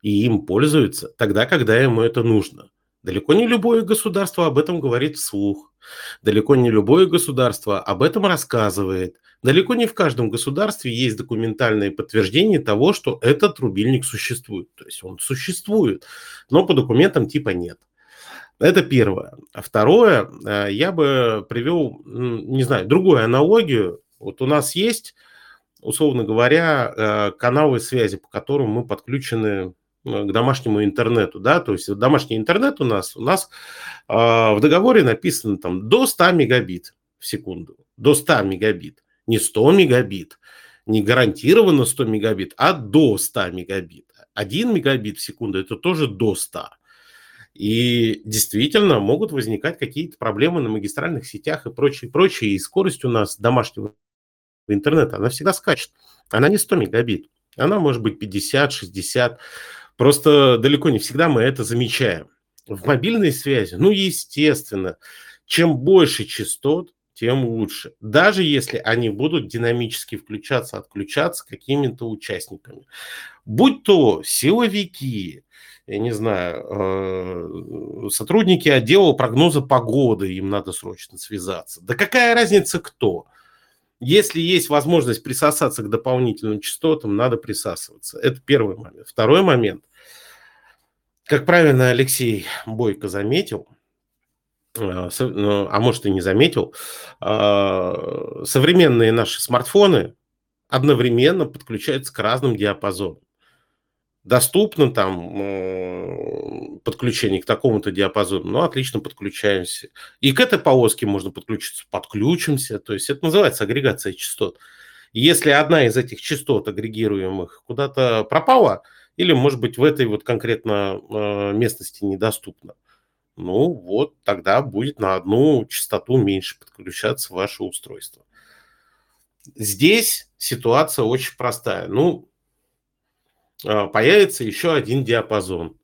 И им пользуются тогда, когда ему это нужно. Далеко не любое государство об этом говорит вслух. Далеко не любое государство об этом рассказывает. Далеко не в каждом государстве есть документальное подтверждение того, что этот рубильник существует. То есть он существует, но по документам типа нет. Это первое. А второе, э, я бы привел, не знаю, другую аналогию. Вот у нас есть, условно говоря, э, каналы связи, по которым мы подключены Э, к домашнему интернету, да, то есть домашний интернет у нас, у нас э, в договоре написано там до 100 мегабит в секунду, до 100 мегабит, не 100 мегабит, не гарантированно 100 мегабит, а до 100 мегабит. 1 мегабит в секунду это тоже до 100. И действительно могут возникать какие-то проблемы на магистральных сетях и прочее, прочее. И скорость у нас домашнего интернета, она всегда скачет. Она не 100 мегабит. Она может быть 50, 60. Просто далеко не всегда мы это замечаем. В мобильной связи, ну, естественно, чем больше частот, тем лучше. Даже если они будут динамически включаться, отключаться какими-то участниками. Будь то силовики, я не знаю, э, сотрудники отдела прогноза погоды, им надо срочно связаться. Да какая разница кто? Если есть возможность присосаться к дополнительным частотам, надо присасываться. Это первый момент. Второй момент. Как правильно Алексей Бойко заметил, а, ну, а может и не заметил, а, современные наши смартфоны одновременно подключаются к разным диапазонам. Доступно там подключение к такому-то диапазону, ну, отлично подключаемся. И к этой полоске можно подключиться, подключимся. То есть это называется агрегация частот. Если одна из этих частот агрегируемых куда-то пропала – или, может быть, в этой вот конкретно э, местности недоступно. Ну вот, тогда будет на одну частоту меньше подключаться ваше устройство. Здесь ситуация очень простая. Ну, э, появится еще один диапазон.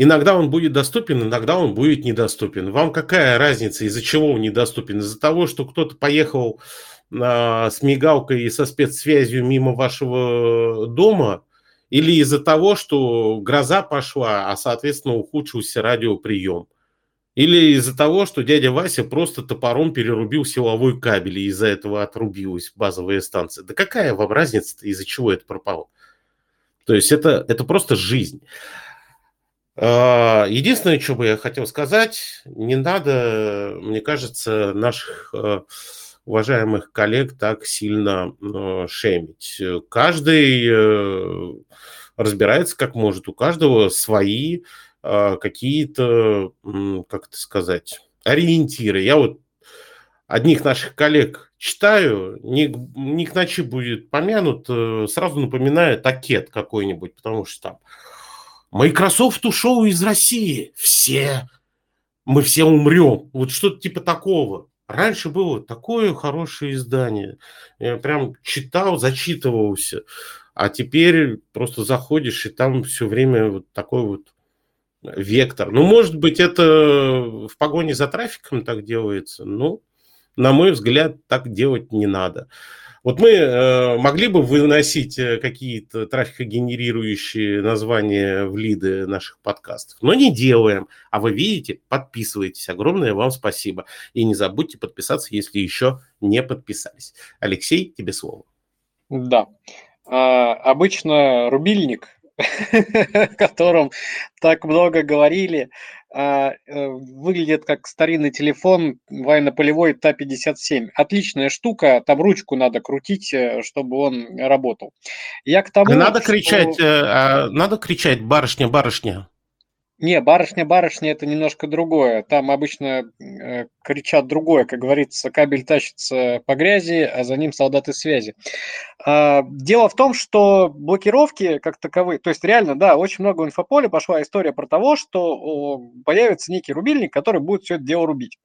Иногда он будет доступен, иногда он будет недоступен. Вам какая разница, из-за чего он недоступен? Из-за того, что кто-то поехал а, с мигалкой и со спецсвязью мимо вашего дома, или из-за того, что гроза пошла, а, соответственно, ухудшился радиоприем. Или из-за того, что дядя Вася просто топором перерубил силовой кабель, и из-за этого отрубилась базовая станция. Да какая вам разница из-за чего это пропало? То есть это, это просто жизнь. А, единственное, что бы я хотел сказать, не надо, мне кажется, наших э, уважаемых коллег так сильно э, шемить. Каждый э, разбирается как может, у каждого свои какие-то, как это сказать, ориентиры. Я вот одних наших коллег читаю, ник, ник ночи будет помянут, сразу напоминает такет какой-нибудь, потому что там Microsoft ушел из России, все, мы все умрем. Вот что-то типа такого. Раньше было такое хорошее издание. Я прям читал, зачитывался. А теперь просто заходишь, и там все время вот такой вот вектор. Ну, может быть, это в погоне за трафиком так делается, но, на мой взгляд, так делать не надо. Вот мы э, могли бы выносить э, какие-то трафикогенерирующие названия в лиды наших подкастов, но не делаем. А вы видите, подписывайтесь. Огромное вам спасибо. И не забудьте подписаться, если еще не подписались. Алексей, тебе слово. Да. А, обычно рубильник, о котором так много говорили, выглядит как старинный телефон военно-полевой Та-57. Отличная штука, там ручку надо крутить, э, чтобы он работал. Я к тому, надо что... кричать, э, а, надо кричать, барышня, барышня. Не, барышня, барышня это немножко другое. Там обычно э, кричат другое, как говорится, кабель тащится по грязи, а за ним солдаты связи. А, дело в том, что блокировки как таковые, то есть реально, да, очень много в инфополе пошла история про того, что о, появится некий рубильник, который будет все это дело рубить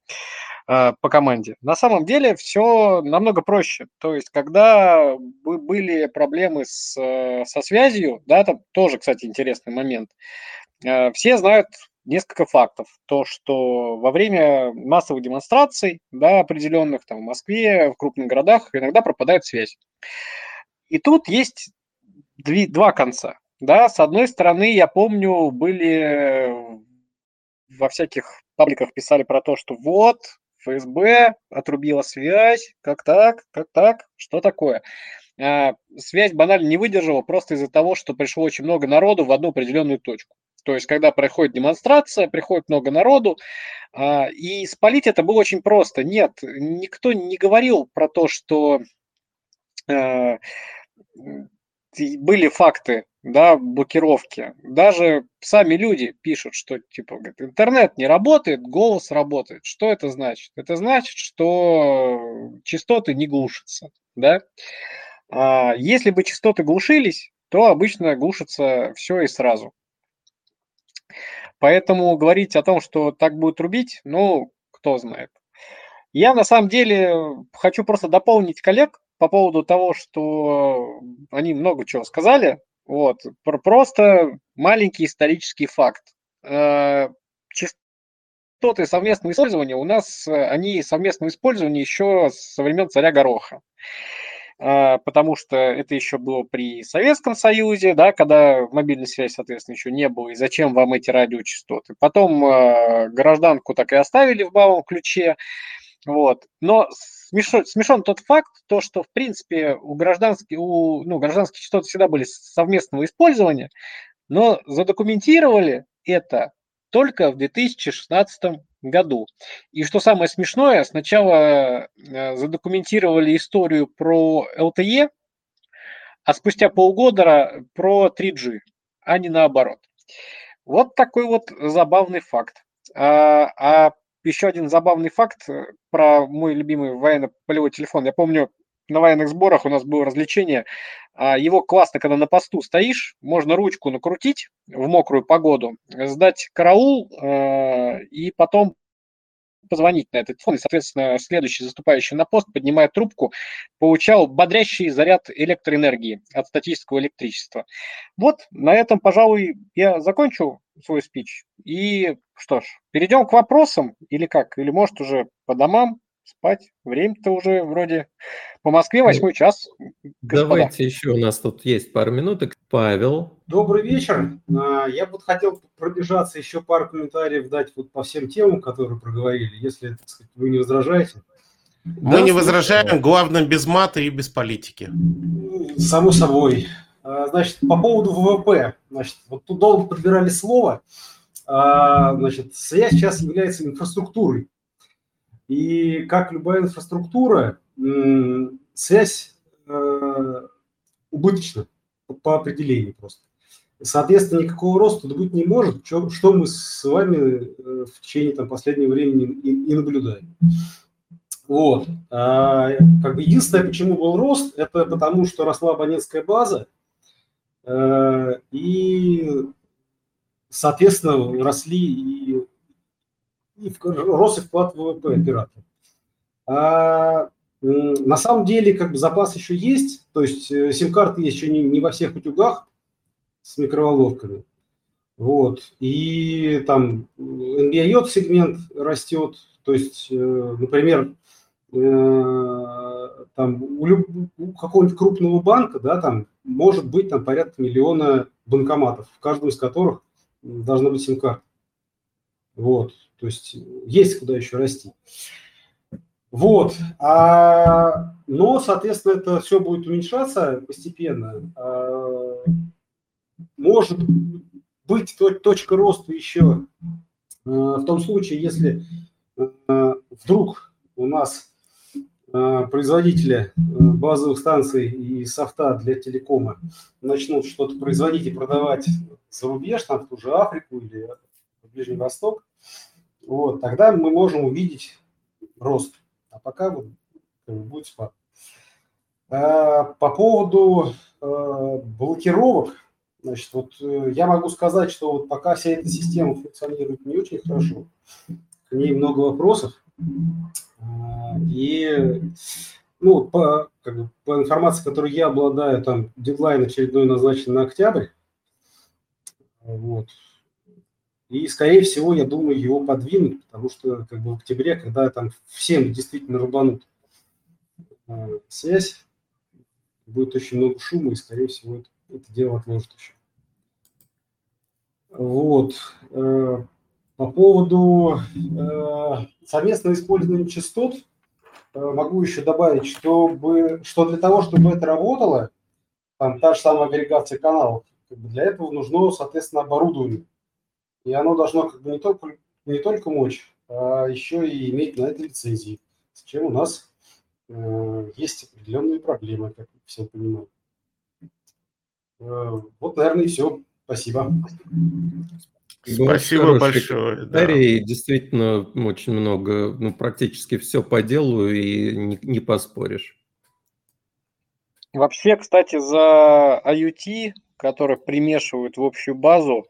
а, по команде. На самом деле все намного проще. То есть, когда были проблемы с, э, со связью, да, там тоже, кстати, интересный момент, все знают несколько фактов. То, что во время массовых демонстраций, да, определенных там в Москве, в крупных городах, иногда пропадает связь. И тут есть два конца. Да, с одной стороны, я помню, были во всяких пабликах писали про то, что вот, ФСБ отрубила связь, как так, как так, что такое. А, связь банально не выдержала просто из-за того, что пришло очень много народу в одну определенную точку. То есть, когда проходит демонстрация, приходит много народу, а, и спалить это было очень просто. Нет, никто не говорил про то, что э, были факты да, блокировки. Даже сами люди пишут, что типа говорит, интернет не работает, голос работает. Что это значит? Это значит, что частоты не глушатся. Да? А если бы частоты глушились, то обычно глушится все и сразу. Поэтому говорить о том, что так будет рубить, ну, кто знает. Я на самом деле хочу просто дополнить коллег по поводу того, что они много чего сказали. Вот. Просто маленький исторический факт. Э, частоты совместного использования у нас, они совместного использования еще со времен царя Гороха. А, потому что это еще было при Советском Союзе, да, когда мобильной связи, соответственно, еще не было, и зачем вам эти радиочастоты. Потом э, гражданку так и оставили в балом ключе, вот. Но смешон, смешон тот факт, то, что, в принципе, у, гражданских, у ну, гражданских частот всегда были совместного использования, но задокументировали это только в 2016 году. И что самое смешное, сначала э, задокументировали историю про LTE, а спустя полгода про 3G, а не наоборот. Вот такой вот забавный факт. А, а еще один забавный факт э, про мой любимый военно-полевой телефон. Я помню, на военных сборах у нас было развлечение. А, его классно, когда на посту стоишь, можно ручку накрутить в мокрую погоду, сдать караул э, и потом позвонить на этот телефон, и, соответственно, следующий заступающий на пост, поднимая трубку, получал бодрящий заряд электроэнергии от статического электричества. Вот, на этом, пожалуй, я закончу свой спич. И что ж, перейдем к вопросам, или как? Или, может, уже по домам спать? Время-то уже вроде по Москве ну, восьмой час. Господа. Давайте еще, у нас тут есть пару минуток. Павел. Добрый вечер. А, я бы хотел пробежаться, еще пару комментариев дать вот по всем темам, которые проговорили, если так сказать, вы не возражаете. Мы да, не возражаем, главное без мата и без политики. Само собой. А, значит, по поводу ВВП. Значит, вот тут долго подбирали слово. А, значит, связь сейчас является инфраструктурой. И как любая инфраструктура, связь э, убыточна по определению просто. Соответственно, никакого роста быть не может, что мы с вами э, в течение там, последнего времени и, наблюдаем. Вот. А, как бы единственное, почему был рост, это потому, что росла абонентская база, э, и, соответственно, росли и рос и вклад в ВВП оператора. А На самом деле, как бы запас еще есть, то есть э, сим-карты еще не, не во всех утюгах с микроволновками. Вот. И там NBIOT сегмент растет, то есть, э, например, э, там у, люб... у какого-нибудь крупного банка, да, там может быть там порядка миллиона банкоматов, в каждом из которых должна быть сим-карта. Вот, то есть есть куда еще расти. Вот, а, но, соответственно, это все будет уменьшаться постепенно. А, может быть точка роста еще а, в том случае, если а, вдруг у нас а, производители базовых станций и софта для телекома начнут что-то производить и продавать за рубеж, там в ту же Африку или в Ближний Восток, вот, тогда мы можем увидеть рост. А пока вот, будет спад. По поводу блокировок, значит, вот э, я могу сказать, что вот пока вся эта система функционирует не очень хорошо, к ней много вопросов, и ну, по, как бы, по информации, которой я обладаю, там дедлайн очередной назначен на октябрь. Вот. И, скорее всего, я думаю, его подвинут, потому что как бы в октябре, когда там всем действительно рубанут э, связь, будет очень много шума, и, скорее всего, это, это дело отложит еще. Вот. Э, по поводу э, совместного использования частот, э, могу еще добавить, чтобы, что для того, чтобы это работало, там та же самая агрегация каналов, для этого нужно, соответственно, оборудование. И оно должно как бы не только, не только мочь, а еще и иметь на это лицензии, с чем у нас э, есть определенные проблемы, как все понимают. Э, вот, наверное, и все. Спасибо. Спасибо большое. Комментарий. Да. Действительно, очень много, ну, практически все по делу и не, не поспоришь. Вообще, кстати, за IoT, который примешивают в общую базу,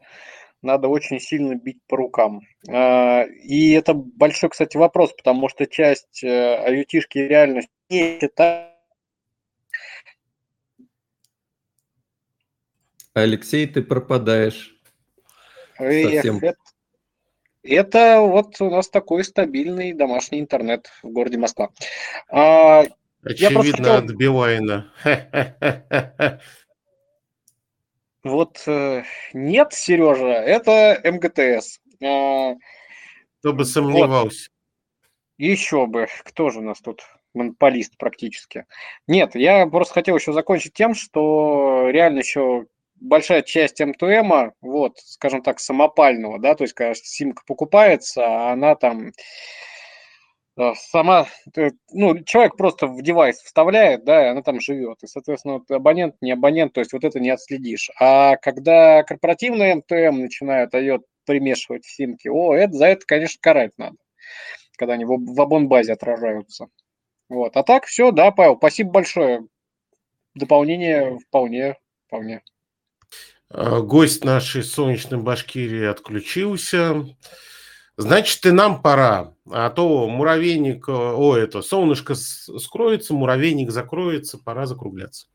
надо очень сильно бить по рукам. А, и это большой, кстати, вопрос, потому что часть э, реально не считает Алексей, ты пропадаешь. Совсем. Это, это вот у нас такой стабильный домашний интернет в городе Москва. А, Очевидно, хотел... от Билайна. Вот э, нет, Сережа, это МГТС. А, Кто бы сомневался. Вот. Еще бы, кто же у нас тут монополист практически? Нет, я просто хотел еще закончить тем, что реально еще большая часть МТМа, вот, скажем так, самопального, да, то есть, когда симка покупается, она там сама, э, ну, человек просто в девайс вставляет, да, и она там живет. И, соответственно, вот абонент, не абонент, то есть вот это не отследишь. А когда корпоративный МТМ начинают IOT примешивать в симки, о, это, за это, конечно, карать надо, когда они в, в абонбазе отражаются. Вот. А так все, да, Павел, спасибо большое. Дополнение вполне, вполне. А, гость нашей солнечной Башкирии отключился. Значит, и нам пора. А то муравейник, о, это, солнышко скроется, муравейник закроется, пора закругляться.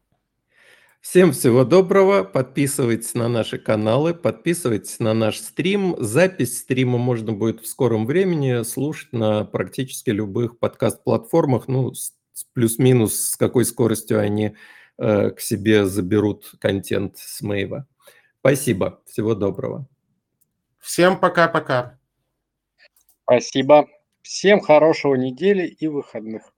Всем всего доброго. Подписывайтесь на наши каналы, подписывайтесь на наш стрим. Запись стрима можно будет в скором времени слушать на практически любых подкаст-платформах. Ну, плюс-минус, с какой скоростью они э, к себе заберут контент с Мейва. Спасибо. Всего доброго. Всем пока-пока. Спасибо. Всем хорошего недели и выходных.